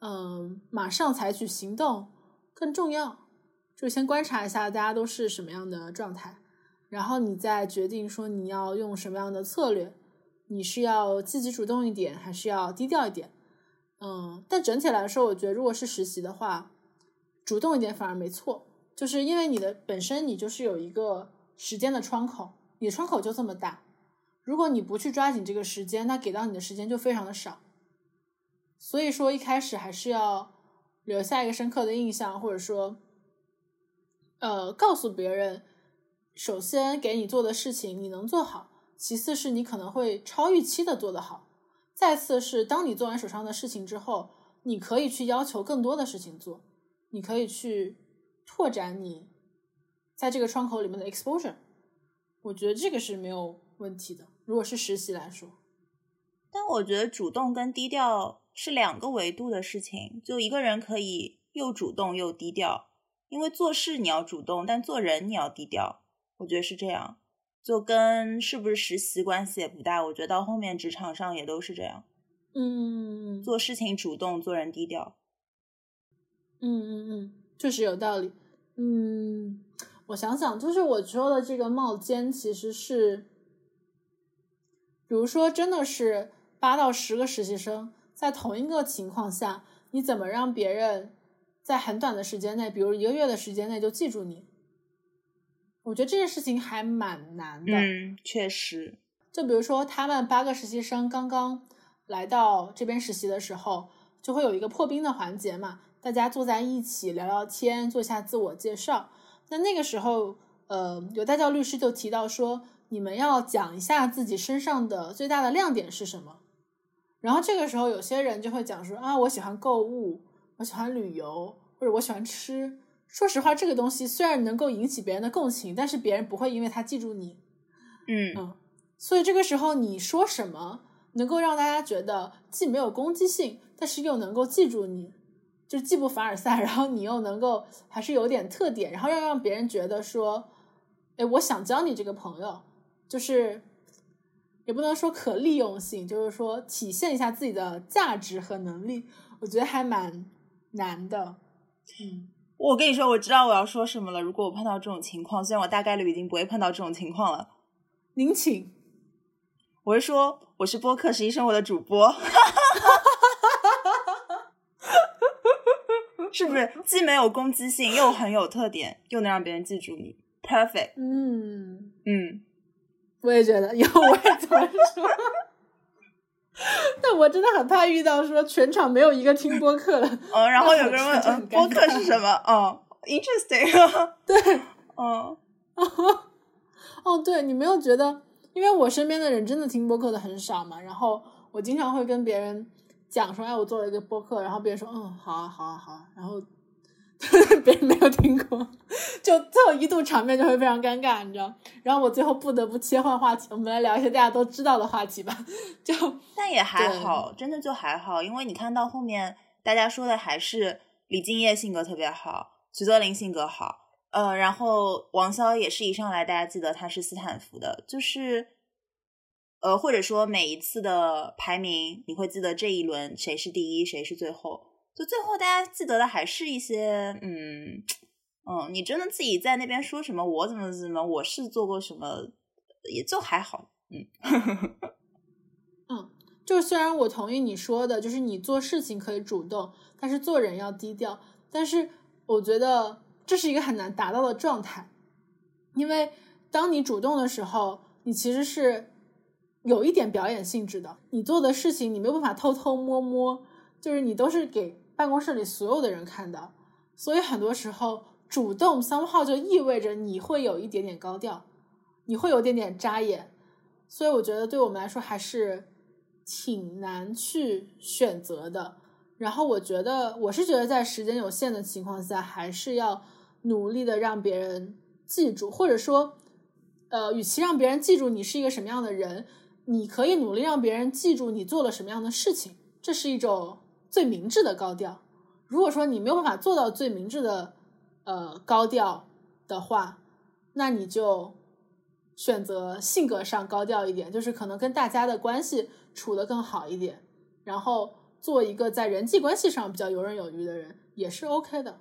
嗯马上采取行动更重要。就先观察一下大家都是什么样的状态，然后你再决定说你要用什么样的策略。你是要积极主动一点，还是要低调一点？嗯，但整体来说，我觉得如果是实习的话，主动一点反而没错，就是因为你的本身你就是有一个时间的窗口，你的窗口就这么大，如果你不去抓紧这个时间，那给到你的时间就非常的少。所以说一开始还是要留下一个深刻的印象，或者说，呃，告诉别人，首先给你做的事情你能做好，其次是你可能会超预期的做得好。再次是，当你做完手上的事情之后，你可以去要求更多的事情做，你可以去拓展你在这个窗口里面的 exposure。我觉得这个是没有问题的。如果是实习来说，但我觉得主动跟低调是两个维度的事情。就一个人可以又主动又低调，因为做事你要主动，但做人你要低调。我觉得是这样。就跟是不是实习关系也不大，我觉得到后面职场上也都是这样。嗯，做事情主动，做人低调。嗯嗯嗯，确实有道理。嗯，我想想，就是我说的这个冒尖，其实是，比如说，真的是八到十个实习生在同一个情况下，你怎么让别人在很短的时间内，比如一个月的时间内就记住你？我觉得这件事情还蛮难的。嗯，确实。就比如说，他们八个实习生刚刚来到这边实习的时候，就会有一个破冰的环节嘛，大家坐在一起聊聊天，做一下自我介绍。那那个时候，呃，有代教律师就提到说，你们要讲一下自己身上的最大的亮点是什么。然后这个时候，有些人就会讲说啊，我喜欢购物，我喜欢旅游，或者我喜欢吃。说实话，这个东西虽然能够引起别人的共情，但是别人不会因为他记住你。嗯嗯，所以这个时候你说什么能够让大家觉得既没有攻击性，但是又能够记住你，就既不凡尔赛，然后你又能够还是有点特点，然后要让别人觉得说，哎，我想交你这个朋友，就是也不能说可利用性，就是说体现一下自己的价值和能力，我觉得还蛮难的。嗯。我跟你说，我知道我要说什么了。如果我碰到这种情况，虽然我大概率已经不会碰到这种情况了。您请。我是说，我是播客实习生活的主播，是不是既没有攻击性，又很有特点，又能让别人记住你？Perfect。嗯嗯，我也觉得，以后我也这么说。但我真的很怕遇到说全场没有一个听播客的，哦，然后有个人问，嗯，播客是什么？哦，interesting，对，哦，哦，对你没有觉得，因为我身边的人真的听播客的很少嘛，然后我经常会跟别人讲说，哎，我做了一个播客，然后别人说，嗯，好啊，好啊，好啊，然后。别人没有听过，就最后一度场面就会非常尴尬，你知道？然后我最后不得不切换话题，我们来聊一些大家都知道的话题吧。就但也还好，真的就还好，因为你看到后面大家说的还是李敬业性格特别好，徐泽林性格好，呃，然后王潇也是一上来大家记得他是斯坦福的，就是呃，或者说每一次的排名你会记得这一轮谁是第一，谁是最后。就最后大家记得的还是一些，嗯嗯，你真的自己在那边说什么，我怎么怎么，我是做过什么，也就还好，嗯 嗯，就虽然我同意你说的，就是你做事情可以主动，但是做人要低调。但是我觉得这是一个很难达到的状态，因为当你主动的时候，你其实是有一点表演性质的。你做的事情你没有办法偷偷摸摸，就是你都是给办公室里所有的人看的，所以很多时候主动 some 号就意味着你会有一点点高调，你会有点点扎眼。所以我觉得对我们来说还是挺难去选择的。然后我觉得我是觉得在时间有限的情况下，还是要努力的让别人记住，或者说，呃，与其让别人记住你是一个什么样的人，你可以努力让别人记住你做了什么样的事情，这是一种最明智的高调。如果说你没有办法做到最明智的呃高调的话，那你就选择性格上高调一点，就是可能跟大家的关系处得更好一点，然后。做一个在人际关系上比较游刃有余的人也是 OK 的。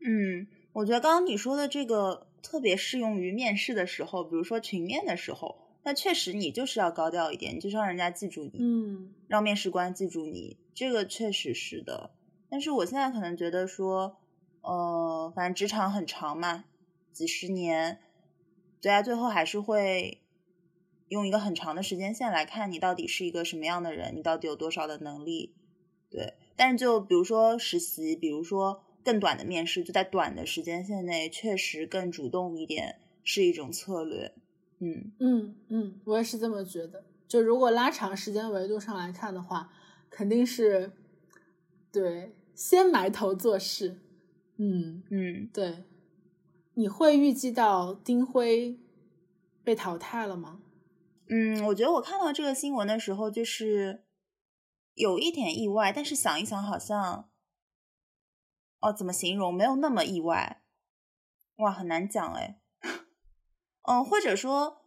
嗯，我觉得刚刚你说的这个特别适用于面试的时候，比如说群面的时候，那确实你就是要高调一点，你就是让人家记住你，嗯，让面试官记住你，这个确实是的。但是我现在可能觉得说，呃，反正职场很长嘛，几十年，对啊，最后还是会。用一个很长的时间线来看，你到底是一个什么样的人，你到底有多少的能力，对。但是就比如说实习，比如说更短的面试，就在短的时间线内，确实更主动一点是一种策略。嗯嗯嗯，我也是这么觉得。就如果拉长时间维度上来看的话，肯定是对先埋头做事。嗯嗯，对。你会预计到丁辉被淘汰了吗？嗯，我觉得我看到这个新闻的时候，就是有一点意外，但是想一想，好像哦，怎么形容？没有那么意外，哇，很难讲哎。嗯，或者说，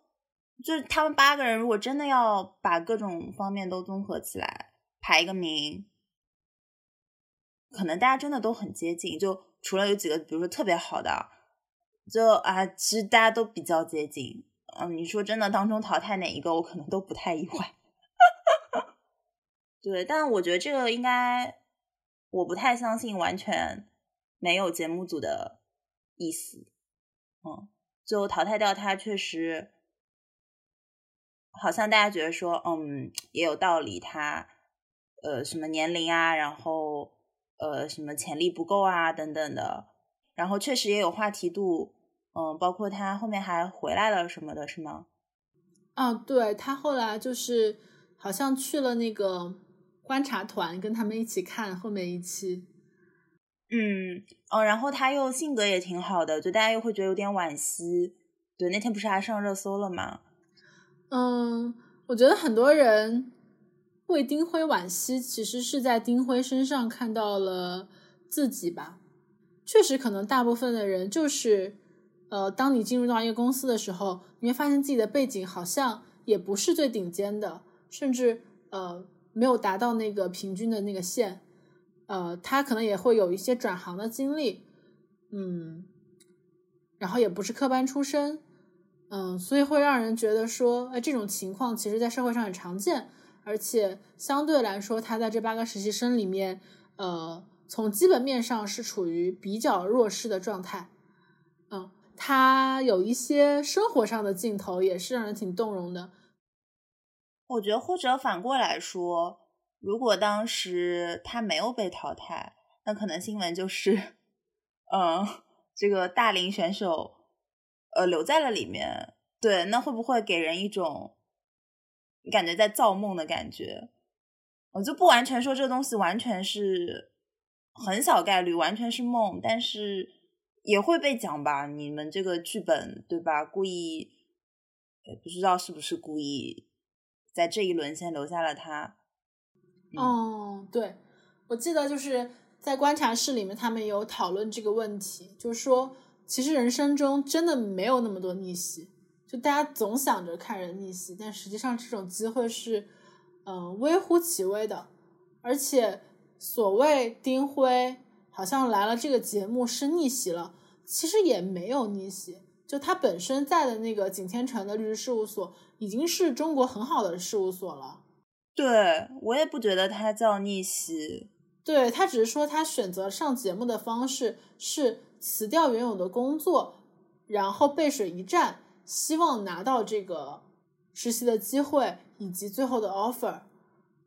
就是他们八个人，如果真的要把各种方面都综合起来排一个名，可能大家真的都很接近，就除了有几个，比如说特别好的，就啊，其实大家都比较接近。嗯，你说真的，当中淘汰哪一个，我可能都不太意外。对，但我觉得这个应该，我不太相信完全没有节目组的意思。嗯，就淘汰掉他，确实好像大家觉得说，嗯，也有道理。他呃，什么年龄啊，然后呃，什么潜力不够啊，等等的，然后确实也有话题度。嗯，包括他后面还回来了什么的，是吗？啊，对他后来就是好像去了那个观察团，跟他们一起看后面一期。嗯，哦，然后他又性格也挺好的，就大家又会觉得有点惋惜。对，那天不是还上热搜了吗？嗯，我觉得很多人为丁辉惋惜，其实是在丁辉身上看到了自己吧。确实，可能大部分的人就是。呃，当你进入到一个公司的时候，你会发现自己的背景好像也不是最顶尖的，甚至呃没有达到那个平均的那个线。呃，他可能也会有一些转行的经历，嗯，然后也不是科班出身，嗯，所以会让人觉得说，哎，这种情况其实在社会上很常见，而且相对来说，他在这八个实习生里面，呃，从基本面上是处于比较弱势的状态，嗯。他有一些生活上的镜头，也是让人挺动容的。我觉得，或者反过来说，如果当时他没有被淘汰，那可能新闻就是，嗯，这个大龄选手，呃，留在了里面。对，那会不会给人一种感觉在造梦的感觉？我就不完全说这东西完全是很小概率，完全是梦，但是。也会被讲吧？你们这个剧本对吧？故意，不知道是不是故意，在这一轮先留下了他。哦，对，我记得就是在观察室里面，他们有讨论这个问题，就是说，其实人生中真的没有那么多逆袭，就大家总想着看人逆袭，但实际上这种机会是，嗯，微乎其微的。而且所谓丁辉。好像来了这个节目是逆袭了，其实也没有逆袭。就他本身在的那个景天成的律师事务所，已经是中国很好的事务所了。对我也不觉得他叫逆袭，对他只是说他选择上节目的方式是辞掉原有的工作，然后背水一战，希望拿到这个实习的机会以及最后的 offer。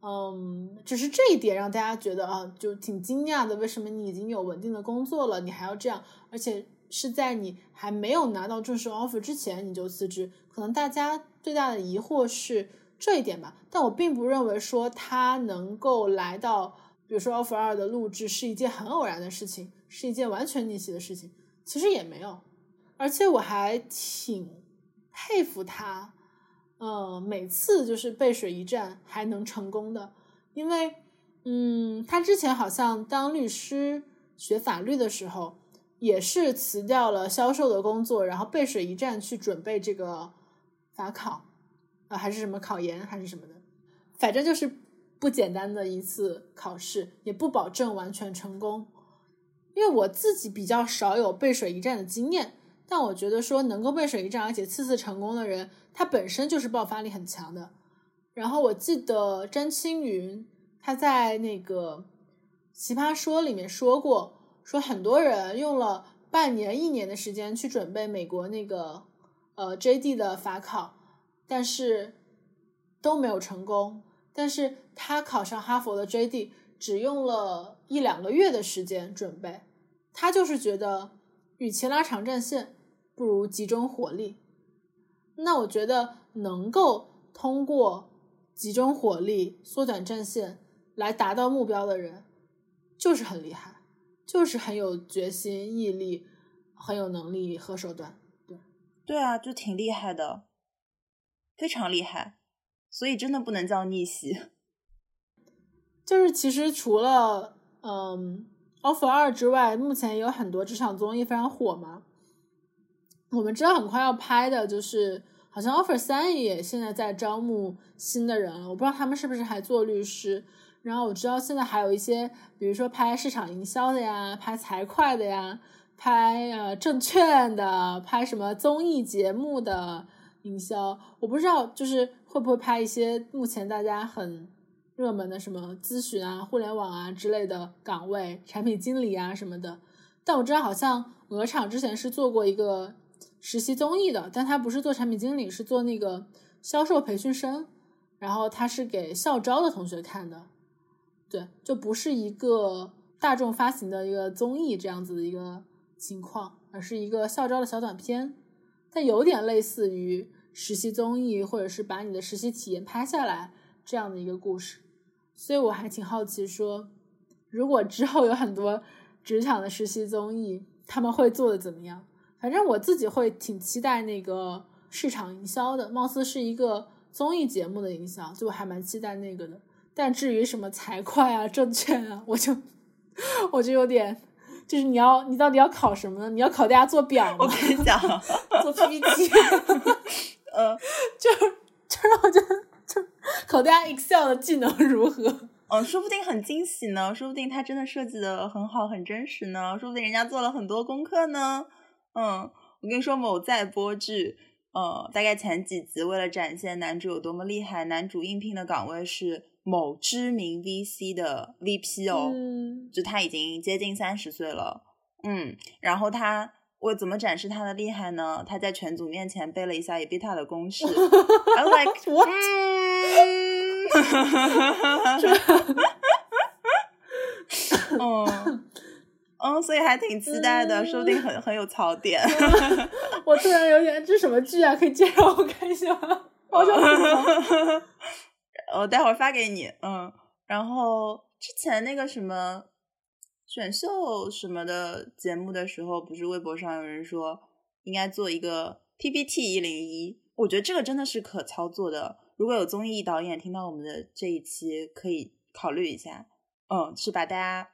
嗯，只是这一点让大家觉得啊，就挺惊讶的。为什么你已经有稳定的工作了，你还要这样？而且是在你还没有拿到正式 offer 之前你就辞职？可能大家最大的疑惑是这一点吧。但我并不认为说他能够来到，比如说 offer 二的录制是一件很偶然的事情，是一件完全逆袭的事情。其实也没有，而且我还挺佩服他。呃，每次就是背水一战还能成功的，因为，嗯，他之前好像当律师学法律的时候，也是辞掉了销售的工作，然后背水一战去准备这个法考，啊，还是什么考研还是什么的，反正就是不简单的一次考试，也不保证完全成功，因为我自己比较少有背水一战的经验。但我觉得说能够背水一战，而且次次成功的人，他本身就是爆发力很强的。然后我记得詹青云他在那个《奇葩说》里面说过，说很多人用了半年、一年的时间去准备美国那个呃 JD 的法考，但是都没有成功。但是他考上哈佛的 JD 只用了一两个月的时间准备，他就是觉得与其拉长战线。不如集中火力。那我觉得能够通过集中火力、缩短战线来达到目标的人，就是很厉害，就是很有决心、毅力，很有能力和手段。对，对啊，就挺厉害的，非常厉害。所以真的不能叫逆袭。就是其实除了嗯《offer 二》之外，目前有很多职场综艺非常火嘛。我们知道很快要拍的就是，好像 offer 三也现在在招募新的人了，我不知道他们是不是还做律师。然后我知道现在还有一些，比如说拍市场营销的呀，拍财会的呀，拍呃证券的，拍什么综艺节目的营销。我不知道就是会不会拍一些目前大家很热门的什么咨询啊、互联网啊之类的岗位，产品经理啊什么的。但我知道好像鹅厂之前是做过一个。实习综艺的，但他不是做产品经理，是做那个销售培训生，然后他是给校招的同学看的，对，就不是一个大众发行的一个综艺这样子的一个情况，而是一个校招的小短片，但有点类似于实习综艺，或者是把你的实习体验拍下来这样的一个故事，所以我还挺好奇，说如果之后有很多职场的实习综艺，他们会做的怎么样？反正我自己会挺期待那个市场营销的，貌似是一个综艺节目的营销，就我还蛮期待那个的。但至于什么财会啊、证券啊，我就我就有点，就是你要你到底要考什么呢？你要考大家做表吗？我跟你讲，做 PPT，呃，就就让我觉得，就考大家 Excel 的技能如何？嗯，说不定很惊喜呢，说不定他真的设计的很好、很真实呢，说不定人家做了很多功课呢。嗯，我跟你说，某在播剧，呃，大概前几集为了展现男主有多么厉害，男主应聘的岗位是某知名 VC 的 VP 哦，就他已经接近三十岁了，嗯，然后他我怎么展示他的厉害呢？他在全组面前背了一下 EBITA 的公式，I was like what？嗯。嗯，所以还挺期待的，说不定很很有槽点。我突然有点，这什么剧啊？可以介绍我看一下吗？好想。我待会儿发给你。嗯，然后之前那个什么选秀什么的节目的时候，不是微博上有人说应该做一个 PPT 一零一？我觉得这个真的是可操作的。如果有综艺导演听到我们的这一期，可以考虑一下。嗯，是把大家。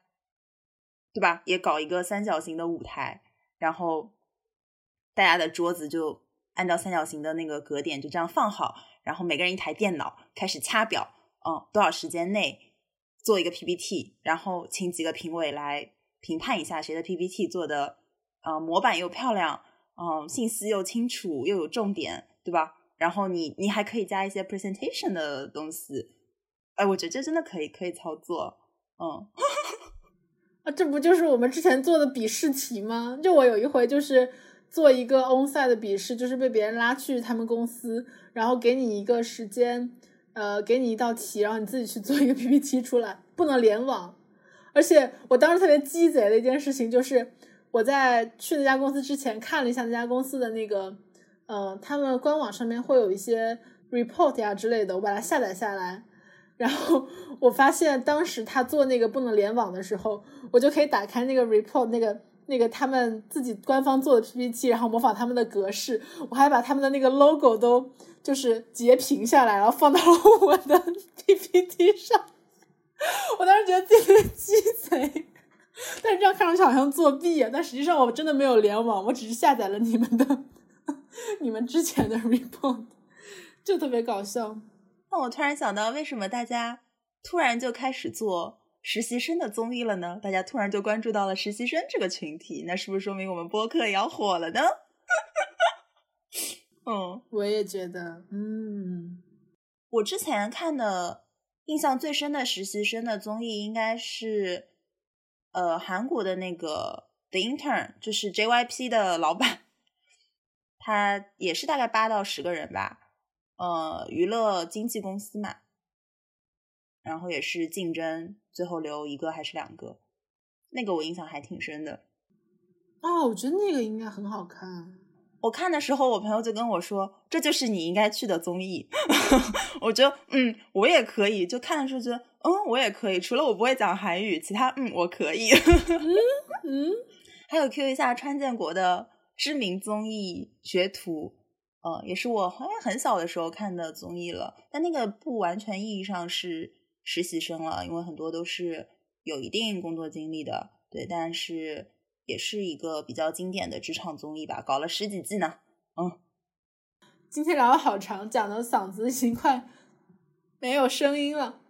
对吧？也搞一个三角形的舞台，然后大家的桌子就按照三角形的那个格点就这样放好，然后每个人一台电脑开始掐表，嗯，多少时间内做一个 PPT，然后请几个评委来评判一下谁的 PPT 做的，呃，模板又漂亮，嗯，信息又清楚又有重点，对吧？然后你你还可以加一些 presentation 的东西，哎，我觉得这真的可以可以操作，嗯。啊，这不就是我们之前做的笔试题吗？就我有一回就是做一个 onsite 的笔试，就是被别人拉去他们公司，然后给你一个时间，呃，给你一道题，然后你自己去做一个 PPT 出来，不能联网。而且我当时特别鸡贼的一件事情就是，我在去那家公司之前看了一下那家公司的那个，呃，他们官网上面会有一些 report 呀之类的，我把它下载下来，然后我发现当时他做那个不能联网的时候，我就可以打开那个 report 那个。那个他们自己官方做的 PPT，然后模仿他们的格式，我还把他们的那个 logo 都就是截屏下来，然后放到了我的 PPT 上。我当时觉得自己特别鸡贼，但是这样看上去好像作弊啊。但实际上我真的没有联网，我只是下载了你们的 你们之前的 report，就特别搞笑。那我突然想到，为什么大家突然就开始做？实习生的综艺了呢？大家突然就关注到了实习生这个群体，那是不是说明我们播客也要火了呢？嗯，我也觉得。嗯，我之前看的印象最深的实习生的综艺应该是，呃，韩国的那个 The Intern，就是 JYP 的老板，他也是大概八到十个人吧，呃，娱乐经纪公司嘛。然后也是竞争，最后留一个还是两个，那个我印象还挺深的。哦，我觉得那个应该很好看。我看的时候，我朋友就跟我说：“这就是你应该去的综艺。”我觉得，嗯，我也可以。就看的时候觉得，嗯，我也可以。除了我不会讲韩语，其他，嗯，我可以。嗯嗯。还有 Q 一下川建国的知名综艺《学徒》，呃，也是我好像很小的时候看的综艺了。但那个不完全意义上是。实习生了，因为很多都是有一定工作经历的，对，但是也是一个比较经典的职场综艺吧，搞了十几季呢。嗯，今天聊了好长，讲的嗓子已经快没有声音了。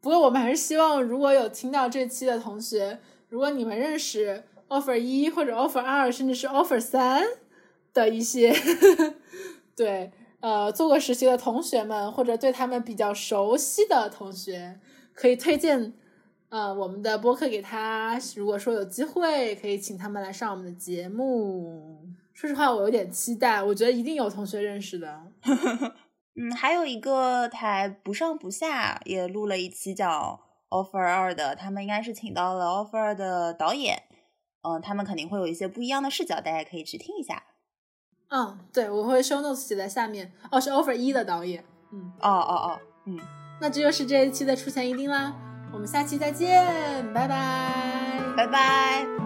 不过我们还是希望，如果有听到这期的同学，如果你们认识 offer 一或者 offer 二，甚至是 offer 三的一些，呵呵对。呃，做过实习的同学们，或者对他们比较熟悉的同学，可以推荐呃我们的播客给他。如果说有机会，可以请他们来上我们的节目。说实话，我有点期待，我觉得一定有同学认识的。嗯，还有一个台不上不下也录了一期叫 offer 二的，他们应该是请到了 offer 二的导演，嗯，他们肯定会有一些不一样的视角，大家可以去听一下。嗯，对，我会 show notes 写在下面。哦，是 offer 一的导演。嗯，哦哦哦，嗯，那这就是这一期的出钱一定啦。我们下期再见，拜拜，拜拜。